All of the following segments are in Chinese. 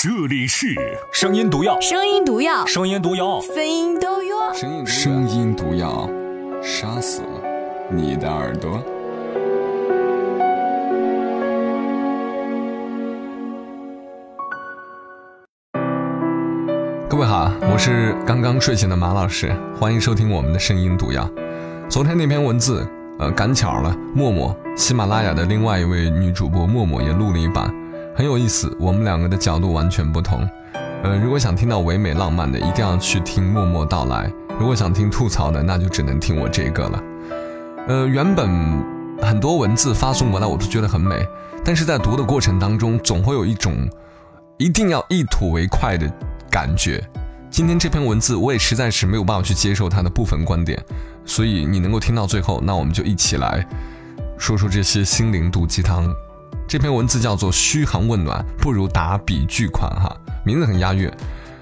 这里是声音毒药，声音毒药，声音毒药，声音毒药。声音毒药，杀死你的耳朵。各位好，我是刚刚睡醒的马老师，欢迎收听我们的声音毒药。昨天那篇文字，呃，赶巧了，默默喜马拉雅的另外一位女主播默默也录了一版，很有意思。我们两个的角度完全不同。呃，如果想听到唯美浪漫的，一定要去听默默到来；如果想听吐槽的，那就只能听我这个了。呃，原本很多文字发送过来，我都觉得很美，但是在读的过程当中，总会有一种一定要一吐为快的感觉。今天这篇文字，我也实在是没有办法去接受它的部分观点，所以你能够听到最后，那我们就一起来说说这些心灵毒鸡汤。这篇文字叫做“嘘寒问暖不如打笔巨款”哈，名字很押韵。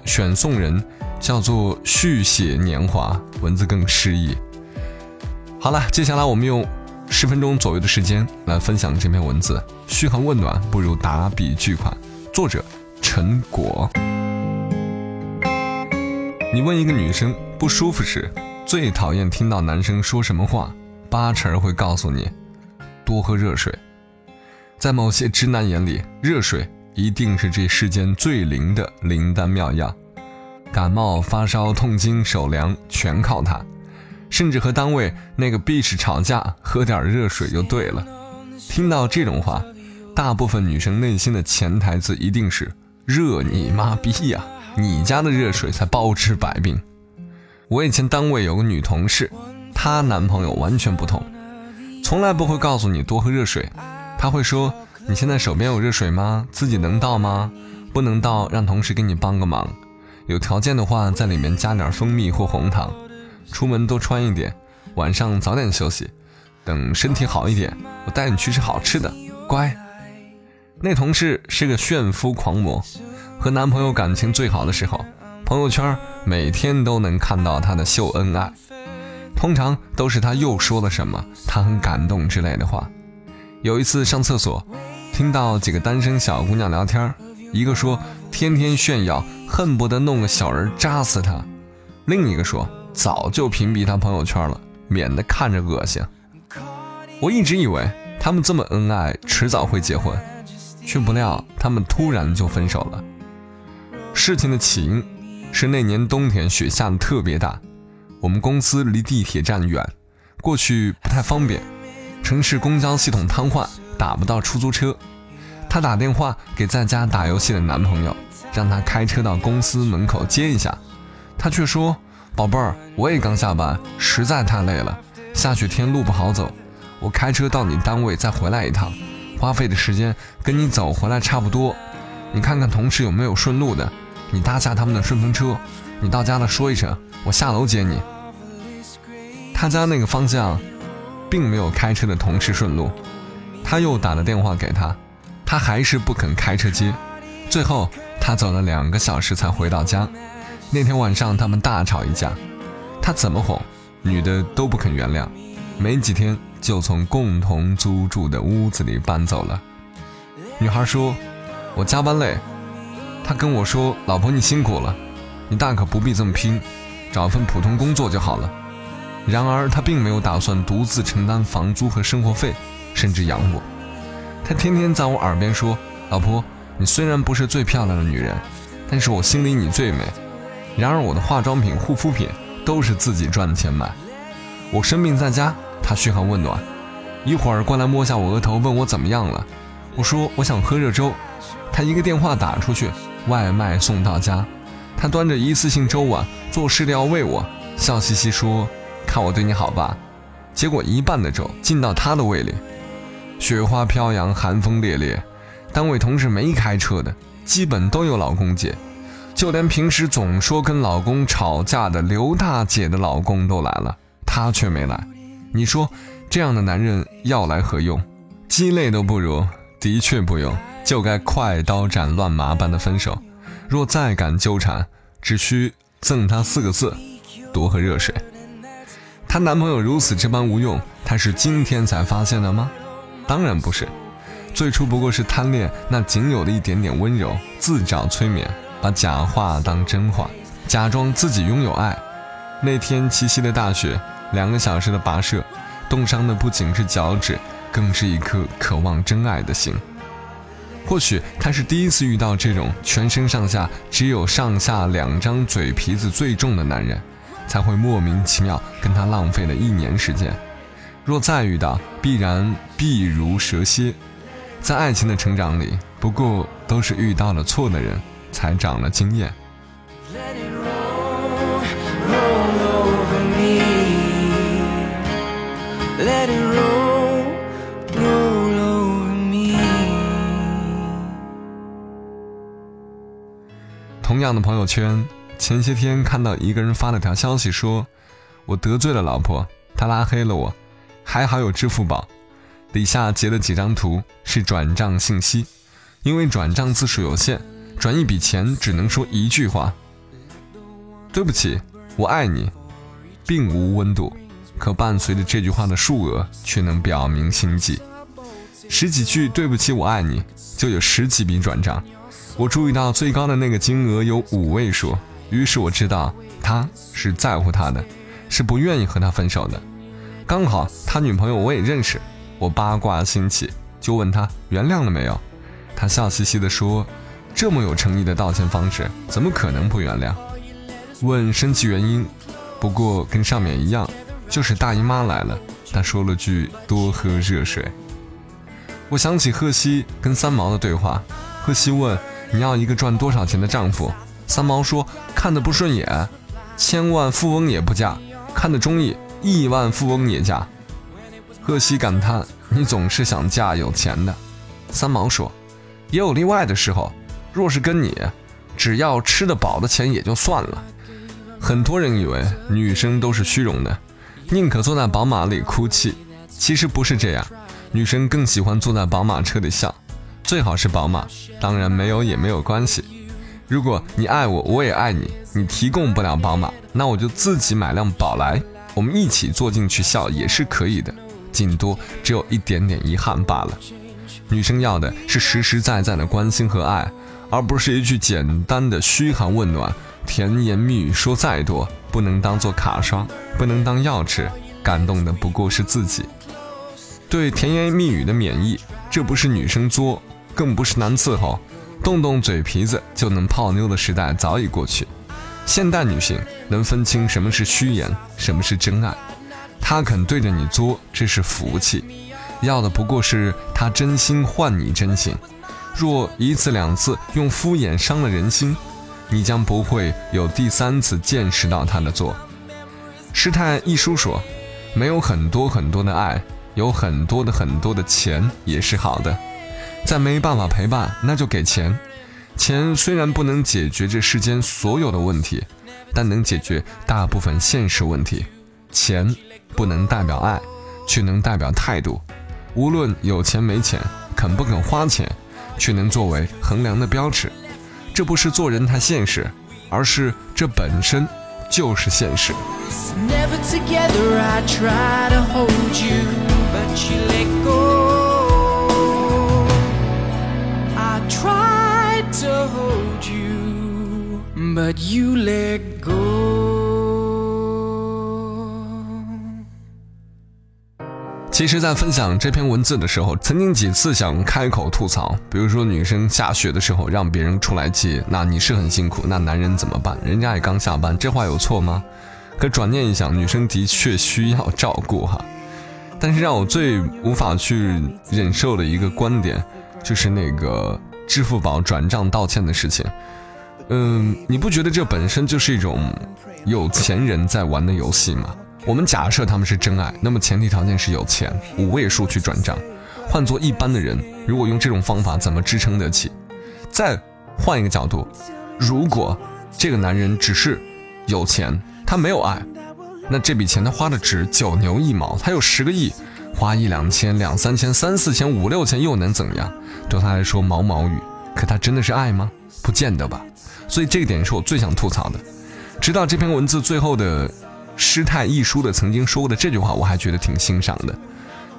选送人叫做“续写年华”，文字更诗意。好了，接下来我们用十分钟左右的时间来分享这篇文字，“嘘寒问暖不如打笔巨款”，作者陈果。你问一个女生不舒服时，最讨厌听到男生说什么话，八成会告诉你，多喝热水。在某些直男眼里，热水一定是这世间最灵的灵丹妙药，感冒、发烧、痛经、手凉全靠它。甚至和单位那个 bitch 吵架，喝点热水就对了。听到这种话，大部分女生内心的潜台词一定是：热你妈逼呀！你家的热水才包治百病。我以前单位有个女同事，她男朋友完全不同，从来不会告诉你多喝热水。他会说：“你现在手边有热水吗？自己能倒吗？不能倒，让同事给你帮个忙。有条件的话，在里面加点蜂蜜或红糖。出门多穿一点，晚上早点休息。等身体好一点，我带你去吃好吃的。乖。”那同事是个炫夫狂魔，和男朋友感情最好的时候，朋友圈每天都能看到他的秀恩爱，通常都是他又说了什么，他很感动之类的话。有一次上厕所，听到几个单身小姑娘聊天，一个说天天炫耀，恨不得弄个小人扎死他；另一个说早就屏蔽他朋友圈了，免得看着恶心。我一直以为他们这么恩爱，迟早会结婚，却不料他们突然就分手了。事情的起因是那年冬天雪下的特别大，我们公司离地铁站远，过去不太方便。城市公交系统瘫痪，打不到出租车。她打电话给在家打游戏的男朋友，让他开车到公司门口接一下。他却说：“宝贝儿，我也刚下班，实在太累了。下雪天路不好走，我开车到你单位再回来一趟，花费的时间跟你走回来差不多。你看看同事有没有顺路的，你搭下他们的顺风车。你到家了说一声，我下楼接你。他家那个方向。”并没有开车的同事顺路，他又打了电话给他，他还是不肯开车接，最后他走了两个小时才回到家。那天晚上他们大吵一架，他怎么哄，女的都不肯原谅，没几天就从共同租住的屋子里搬走了。女孩说：“我加班累。”他跟我说：“老婆你辛苦了，你大可不必这么拼，找份普通工作就好了。”然而，他并没有打算独自承担房租和生活费，甚至养我。他天天在我耳边说：“老婆，你虽然不是最漂亮的女人，但是我心里你最美。”然而，我的化妆品、护肤品都是自己赚的钱买。我生病在家，他嘘寒问暖，一会儿过来摸下我额头，问我怎么样了。我说我想喝热粥，他一个电话打出去，外卖送到家，他端着一次性粥碗，做事的要喂我，笑嘻嘻说。看我对你好吧，结果一半的粥进到他的胃里。雪花飘扬，寒风烈烈，单位同事没开车的，基本都有老公接，就连平时总说跟老公吵架的刘大姐的老公都来了，他却没来。你说这样的男人要来何用？鸡肋都不如，的确不用，就该快刀斩乱麻般的分手。若再敢纠缠，只需赠他四个字：多喝热水。她男朋友如此这般无用，她是今天才发现的吗？当然不是。最初不过是贪恋那仅有的一点点温柔，自找催眠，把假话当真话，假装自己拥有爱。那天七夕的大雪，两个小时的跋涉，冻伤的不仅是脚趾，更是一颗渴望真爱的心。或许他是第一次遇到这种全身上下只有上下两张嘴皮子最重的男人，才会莫名其妙跟他浪费了一年时间。若再遇到，必然必如蛇蝎。在爱情的成长里，不过都是遇到了错的人，才长了经验。同样的朋友圈，前些天看到一个人发了条消息，说我得罪了老婆，她拉黑了我。还好有支付宝，底下截了几张图，是转账信息。因为转账字数有限，转一笔钱只能说一句话：“对不起，我爱你。”并无温度，可伴随着这句话的数额却能表明心迹。十几句“对不起，我爱你”，就有十几笔转账。我注意到最高的那个金额有五位数，于是我知道他是在乎他的，是不愿意和他分手的。刚好他女朋友我也认识，我八卦兴起，就问他原谅了没有。他笑嘻嘻地说：“这么有诚意的道歉方式，怎么可能不原谅？”问生气原因，不过跟上面一样，就是大姨妈来了。他说了句“多喝热水”。我想起贺西跟三毛的对话，贺西问：“你要一个赚多少钱的丈夫？”三毛说：“看得不顺眼，千万富翁也不嫁；看得中意。”亿万富翁也嫁，贺西感叹：“你总是想嫁有钱的。”三毛说：“也有例外的时候，若是跟你，只要吃得饱的钱也就算了。”很多人以为女生都是虚荣的，宁可坐在宝马里哭泣，其实不是这样，女生更喜欢坐在宝马车里笑，最好是宝马，当然没有也没有关系。如果你爱我，我也爱你，你提供不了宝马，那我就自己买辆宝来。我们一起坐进去笑也是可以的，顶多只有一点点遗憾罢了。女生要的是实实在在的关心和爱，而不是一句简单的嘘寒问暖。甜言蜜语说再多，不能当做卡刷，不能当药吃，感动的不过是自己。对甜言蜜语的免疫，这不是女生作，更不是难伺候，动动嘴皮子就能泡妞的时代早已过去。现代女性能分清什么是虚言，什么是真爱。她肯对着你作，这是福气。要的不过是她真心换你真心。若一次两次用敷衍伤了人心，你将不会有第三次见识到她的作。师太一书说，没有很多很多的爱，有很多的很多的钱也是好的。再没办法陪伴，那就给钱。钱虽然不能解决这世间所有的问题，但能解决大部分现实问题。钱不能代表爱，却能代表态度。无论有钱没钱，肯不肯花钱，却能作为衡量的标尺。这不是做人太现实，而是这本身就是现实。Never together I try to hold you, but you let go but you let go 其实，在分享这篇文字的时候，曾经几次想开口吐槽，比如说女生下雪的时候让别人出来接，那你是很辛苦，那男人怎么办？人家也刚下班，这话有错吗？可转念一想，女生的确需要照顾哈。但是让我最无法去忍受的一个观点，就是那个支付宝转账道歉的事情。嗯，你不觉得这本身就是一种有钱人在玩的游戏吗？我们假设他们是真爱，那么前提条件是有钱，五位数去转账。换做一般的人，如果用这种方法，怎么支撑得起？再换一个角度，如果这个男人只是有钱，他没有爱，那这笔钱他花的值九牛一毛，他有十个亿，花一两千、两三千、三四千、五六千又能怎样？对他来说毛毛雨。可他真的是爱吗？不见得吧。所以这一点是我最想吐槽的。直到这篇文字最后的师太一书的曾经说过的这句话，我还觉得挺欣赏的。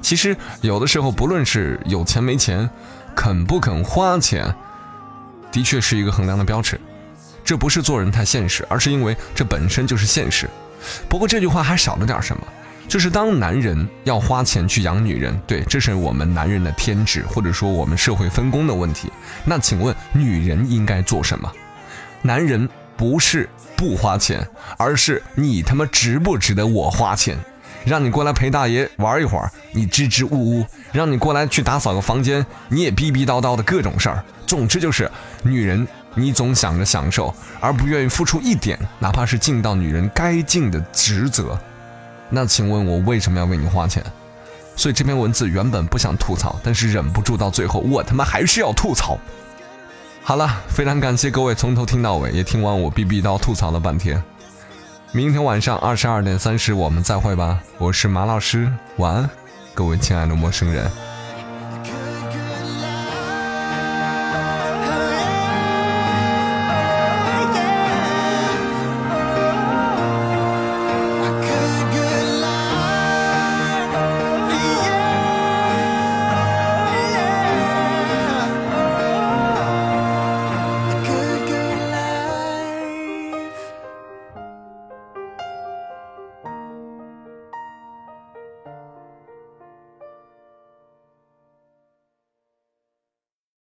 其实有的时候，不论是有钱没钱，肯不肯花钱，的确是一个衡量的标尺。这不是做人太现实，而是因为这本身就是现实。不过这句话还少了点什么，就是当男人要花钱去养女人，对，这是我们男人的天职，或者说我们社会分工的问题。那请问女人应该做什么？男人不是不花钱，而是你他妈值不值得我花钱？让你过来陪大爷玩一会儿，你支支吾吾；让你过来去打扫个房间，你也逼逼叨叨的各种事儿。总之就是，女人。你总想着享受，而不愿意付出一点，哪怕是尽到女人该尽的职责。那请问我为什么要为你花钱？所以这篇文字原本不想吐槽，但是忍不住到最后，我他妈还是要吐槽。好了，非常感谢各位从头听到尾，也听完我逼逼叨吐槽了半天。明天晚上二十二点三十我们再会吧。我是马老师，晚安，各位亲爱的陌生人。